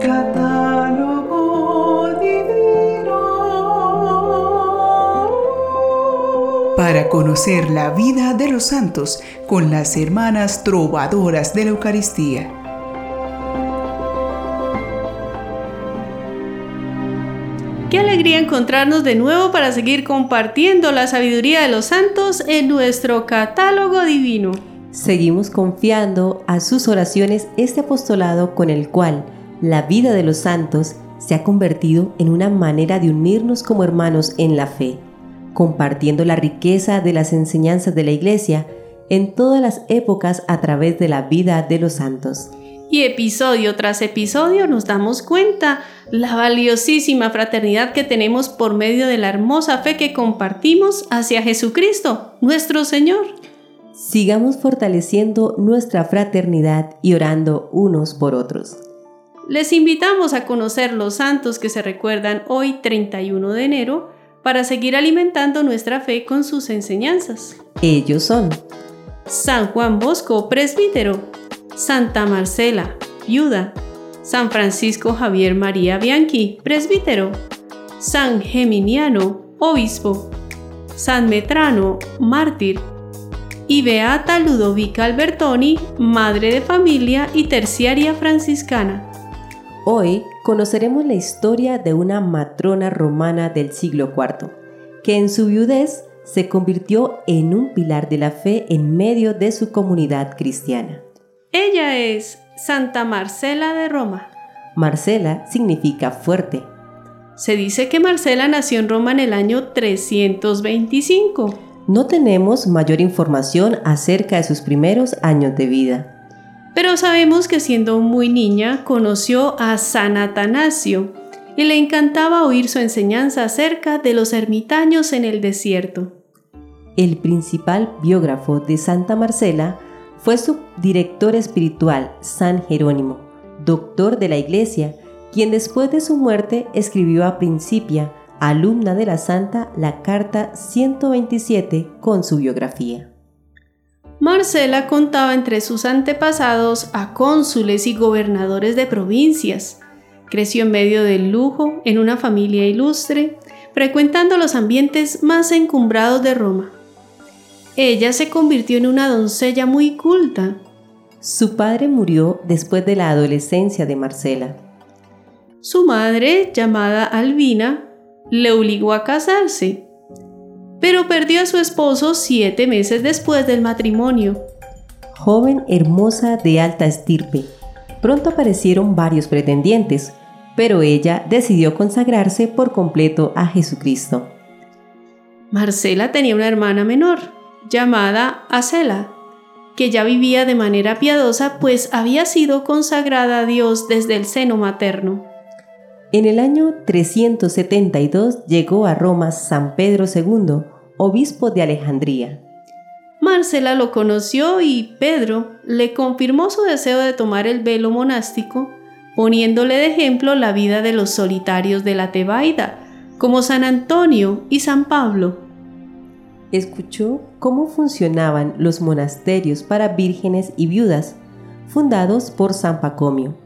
Catálogo divino. Para conocer la vida de los santos con las hermanas trovadoras de la Eucaristía. Qué alegría encontrarnos de nuevo para seguir compartiendo la sabiduría de los santos en nuestro catálogo divino. Seguimos confiando a sus oraciones este apostolado con el cual la vida de los santos se ha convertido en una manera de unirnos como hermanos en la fe, compartiendo la riqueza de las enseñanzas de la Iglesia en todas las épocas a través de la vida de los santos. Y episodio tras episodio nos damos cuenta la valiosísima fraternidad que tenemos por medio de la hermosa fe que compartimos hacia Jesucristo, nuestro Señor. Sigamos fortaleciendo nuestra fraternidad y orando unos por otros. Les invitamos a conocer los santos que se recuerdan hoy 31 de enero para seguir alimentando nuestra fe con sus enseñanzas. Ellos son San Juan Bosco, presbítero, Santa Marcela, viuda, San Francisco Javier María Bianchi, presbítero, San Geminiano, obispo, San Metrano, mártir, y Beata Ludovica Albertoni, madre de familia y terciaria franciscana. Hoy conoceremos la historia de una matrona romana del siglo IV, que en su viudez se convirtió en un pilar de la fe en medio de su comunidad cristiana. Ella es Santa Marcela de Roma. Marcela significa fuerte. Se dice que Marcela nació en Roma en el año 325. No tenemos mayor información acerca de sus primeros años de vida. Pero sabemos que siendo muy niña conoció a San Atanasio y le encantaba oír su enseñanza acerca de los ermitaños en el desierto. El principal biógrafo de Santa Marcela fue su director espiritual, San Jerónimo, doctor de la Iglesia, quien después de su muerte escribió a Principia, alumna de la Santa, la carta 127 con su biografía. Marcela contaba entre sus antepasados a cónsules y gobernadores de provincias. Creció en medio del lujo, en una familia ilustre, frecuentando los ambientes más encumbrados de Roma. Ella se convirtió en una doncella muy culta. Su padre murió después de la adolescencia de Marcela. Su madre, llamada Albina, le obligó a casarse, pero perdió a su esposo siete meses después del matrimonio. Joven hermosa de alta estirpe, pronto aparecieron varios pretendientes, pero ella decidió consagrarse por completo a Jesucristo. Marcela tenía una hermana menor, llamada Acela, que ya vivía de manera piadosa pues había sido consagrada a Dios desde el seno materno. En el año 372 llegó a Roma San Pedro II, obispo de Alejandría. Marcela lo conoció y Pedro le confirmó su deseo de tomar el velo monástico, poniéndole de ejemplo la vida de los solitarios de la Tebaida, como San Antonio y San Pablo. Escuchó cómo funcionaban los monasterios para vírgenes y viudas, fundados por San Pacomio.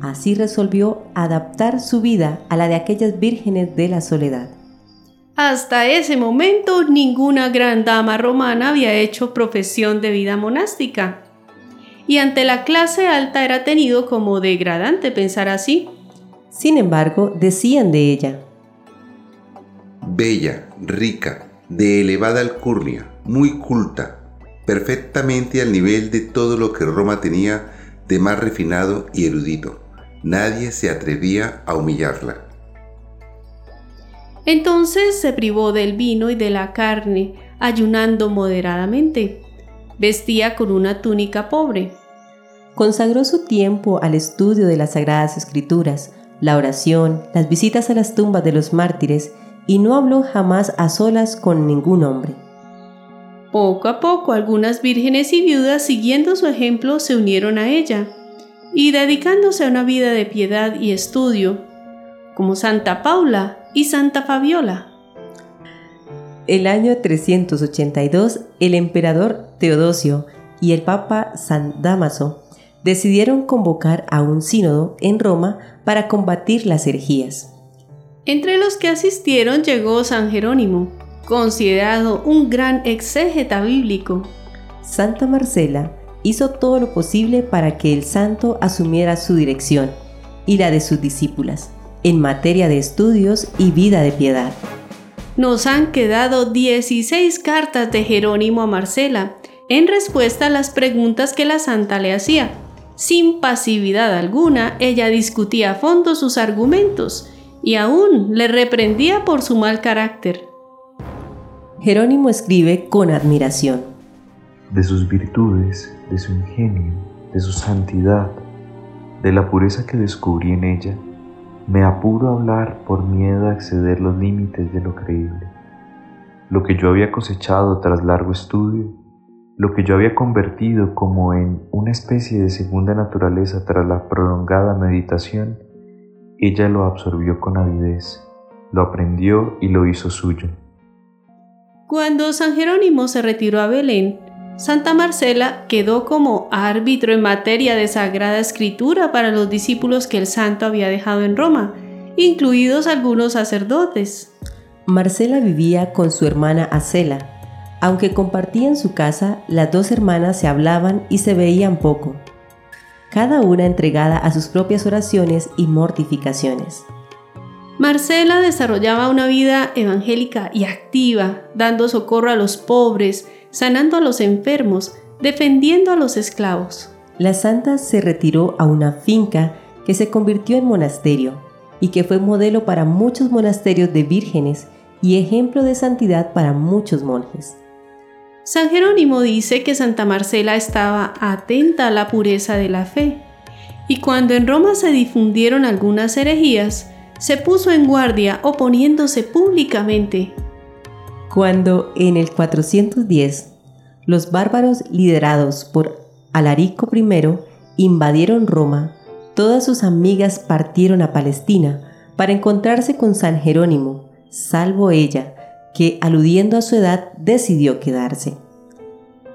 Así resolvió adaptar su vida a la de aquellas vírgenes de la soledad. Hasta ese momento ninguna gran dama romana había hecho profesión de vida monástica. Y ante la clase alta era tenido como degradante pensar así. Sin embargo, decían de ella. Bella, rica, de elevada alcurnia, muy culta, perfectamente al nivel de todo lo que Roma tenía de más refinado y erudito. Nadie se atrevía a humillarla. Entonces se privó del vino y de la carne, ayunando moderadamente. Vestía con una túnica pobre. Consagró su tiempo al estudio de las Sagradas Escrituras, la oración, las visitas a las tumbas de los mártires y no habló jamás a solas con ningún hombre. Poco a poco algunas vírgenes y viudas siguiendo su ejemplo se unieron a ella y dedicándose a una vida de piedad y estudio, como Santa Paula y Santa Fabiola. El año 382, el emperador Teodosio y el papa San Damaso decidieron convocar a un sínodo en Roma para combatir las herejías. Entre los que asistieron llegó San Jerónimo, considerado un gran exégeta bíblico. Santa Marcela hizo todo lo posible para que el santo asumiera su dirección y la de sus discípulas en materia de estudios y vida de piedad. Nos han quedado 16 cartas de Jerónimo a Marcela en respuesta a las preguntas que la santa le hacía. Sin pasividad alguna, ella discutía a fondo sus argumentos y aún le reprendía por su mal carácter. Jerónimo escribe con admiración. De sus virtudes, de su ingenio, de su santidad, de la pureza que descubrí en ella, me apuro a hablar por miedo a exceder los límites de lo creíble. Lo que yo había cosechado tras largo estudio, lo que yo había convertido como en una especie de segunda naturaleza tras la prolongada meditación, ella lo absorbió con avidez, lo aprendió y lo hizo suyo. Cuando San Jerónimo se retiró a Belén, Santa Marcela quedó como árbitro en materia de sagrada escritura para los discípulos que el santo había dejado en Roma, incluidos algunos sacerdotes. Marcela vivía con su hermana Acela. Aunque compartían su casa, las dos hermanas se hablaban y se veían poco cada una entregada a sus propias oraciones y mortificaciones. Marcela desarrollaba una vida evangélica y activa, dando socorro a los pobres, sanando a los enfermos, defendiendo a los esclavos. La santa se retiró a una finca que se convirtió en monasterio y que fue modelo para muchos monasterios de vírgenes y ejemplo de santidad para muchos monjes. San Jerónimo dice que Santa Marcela estaba atenta a la pureza de la fe, y cuando en Roma se difundieron algunas herejías, se puso en guardia oponiéndose públicamente. Cuando en el 410 los bárbaros liderados por Alarico I invadieron Roma, todas sus amigas partieron a Palestina para encontrarse con San Jerónimo, salvo ella, que, aludiendo a su edad, decidió quedarse.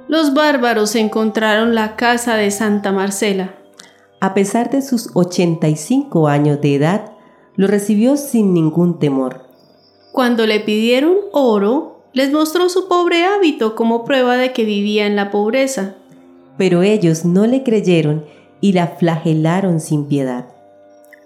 Los bárbaros encontraron la casa de Santa Marcela. A pesar de sus 85 años de edad, lo recibió sin ningún temor. Cuando le pidieron oro, les mostró su pobre hábito como prueba de que vivía en la pobreza. Pero ellos no le creyeron y la flagelaron sin piedad.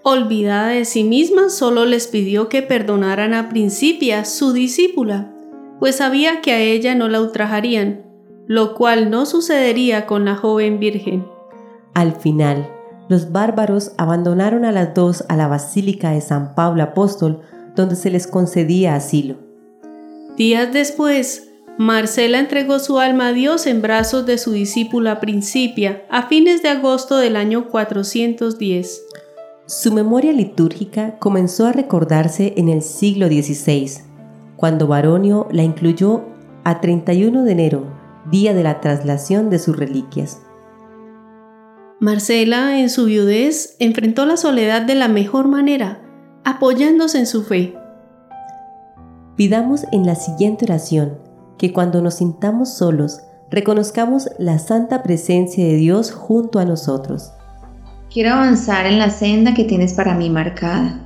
Olvidada de sí misma, solo les pidió que perdonaran a Principia, su discípula, pues sabía que a ella no la ultrajarían, lo cual no sucedería con la joven virgen. Al final, los bárbaros abandonaron a las dos a la Basílica de San Pablo Apóstol, donde se les concedía asilo. Días después, Marcela entregó su alma a Dios en brazos de su discípula Principia a fines de agosto del año 410. Su memoria litúrgica comenzó a recordarse en el siglo XVI, cuando Baronio la incluyó a 31 de enero, día de la traslación de sus reliquias. Marcela, en su viudez, enfrentó la soledad de la mejor manera, apoyándose en su fe. Pidamos en la siguiente oración que cuando nos sintamos solos, reconozcamos la santa presencia de Dios junto a nosotros Quiero avanzar en la senda que tienes para mí marcada.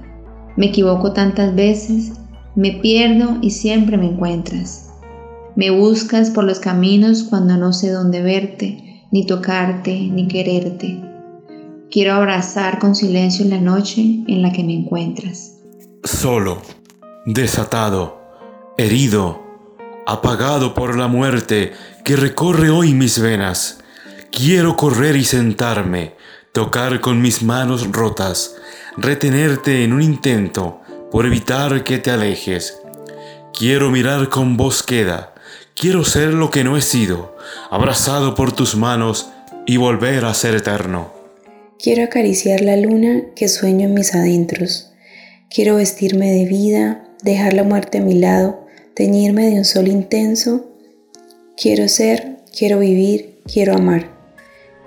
Me equivoco tantas veces, me pierdo y siempre me encuentras. Me buscas por los caminos cuando no sé dónde verte, ni tocarte, ni quererte. Quiero abrazar con silencio la noche en la que me encuentras. Solo, desatado, herido, apagado por la muerte que recorre hoy mis venas. Quiero correr y sentarme, tocar con mis manos rotas, retenerte en un intento por evitar que te alejes. Quiero mirar con voz queda, quiero ser lo que no he sido, abrazado por tus manos y volver a ser eterno. Quiero acariciar la luna que sueño en mis adentros. Quiero vestirme de vida, dejar la muerte a mi lado, teñirme de un sol intenso. Quiero ser, quiero vivir, quiero amar.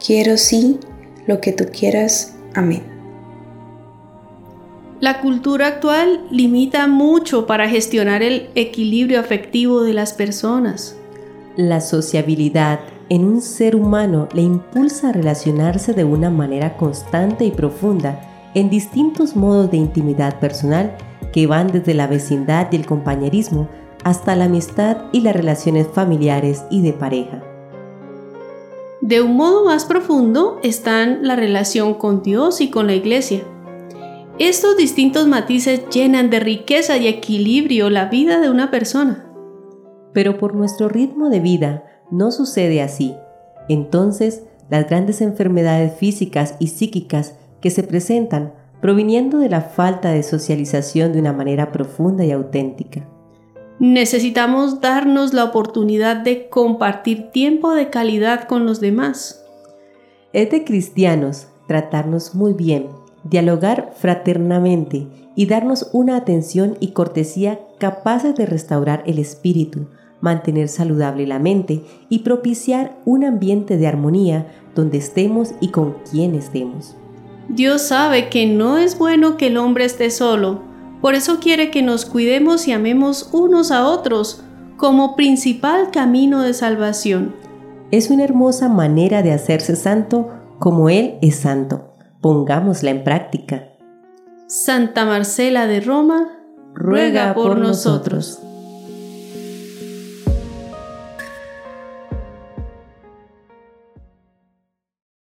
Quiero sí lo que tú quieras. Amén. La cultura actual limita mucho para gestionar el equilibrio afectivo de las personas. La sociabilidad, en un ser humano le impulsa a relacionarse de una manera constante y profunda en distintos modos de intimidad personal que van desde la vecindad y el compañerismo hasta la amistad y las relaciones familiares y de pareja. De un modo más profundo están la relación con Dios y con la iglesia. Estos distintos matices llenan de riqueza y equilibrio la vida de una persona. Pero por nuestro ritmo de vida no sucede así. Entonces, las grandes enfermedades físicas y psíquicas que se presentan proviniendo de la falta de socialización de una manera profunda y auténtica. Necesitamos darnos la oportunidad de compartir tiempo de calidad con los demás. Es de cristianos tratarnos muy bien, dialogar fraternamente y darnos una atención y cortesía capaces de restaurar el espíritu, mantener saludable la mente y propiciar un ambiente de armonía donde estemos y con quien estemos. Dios sabe que no es bueno que el hombre esté solo, por eso quiere que nos cuidemos y amemos unos a otros como principal camino de salvación. Es una hermosa manera de hacerse santo como Él es santo. Pongámosla en práctica. Santa Marcela de Roma, ruega, por, nosotros.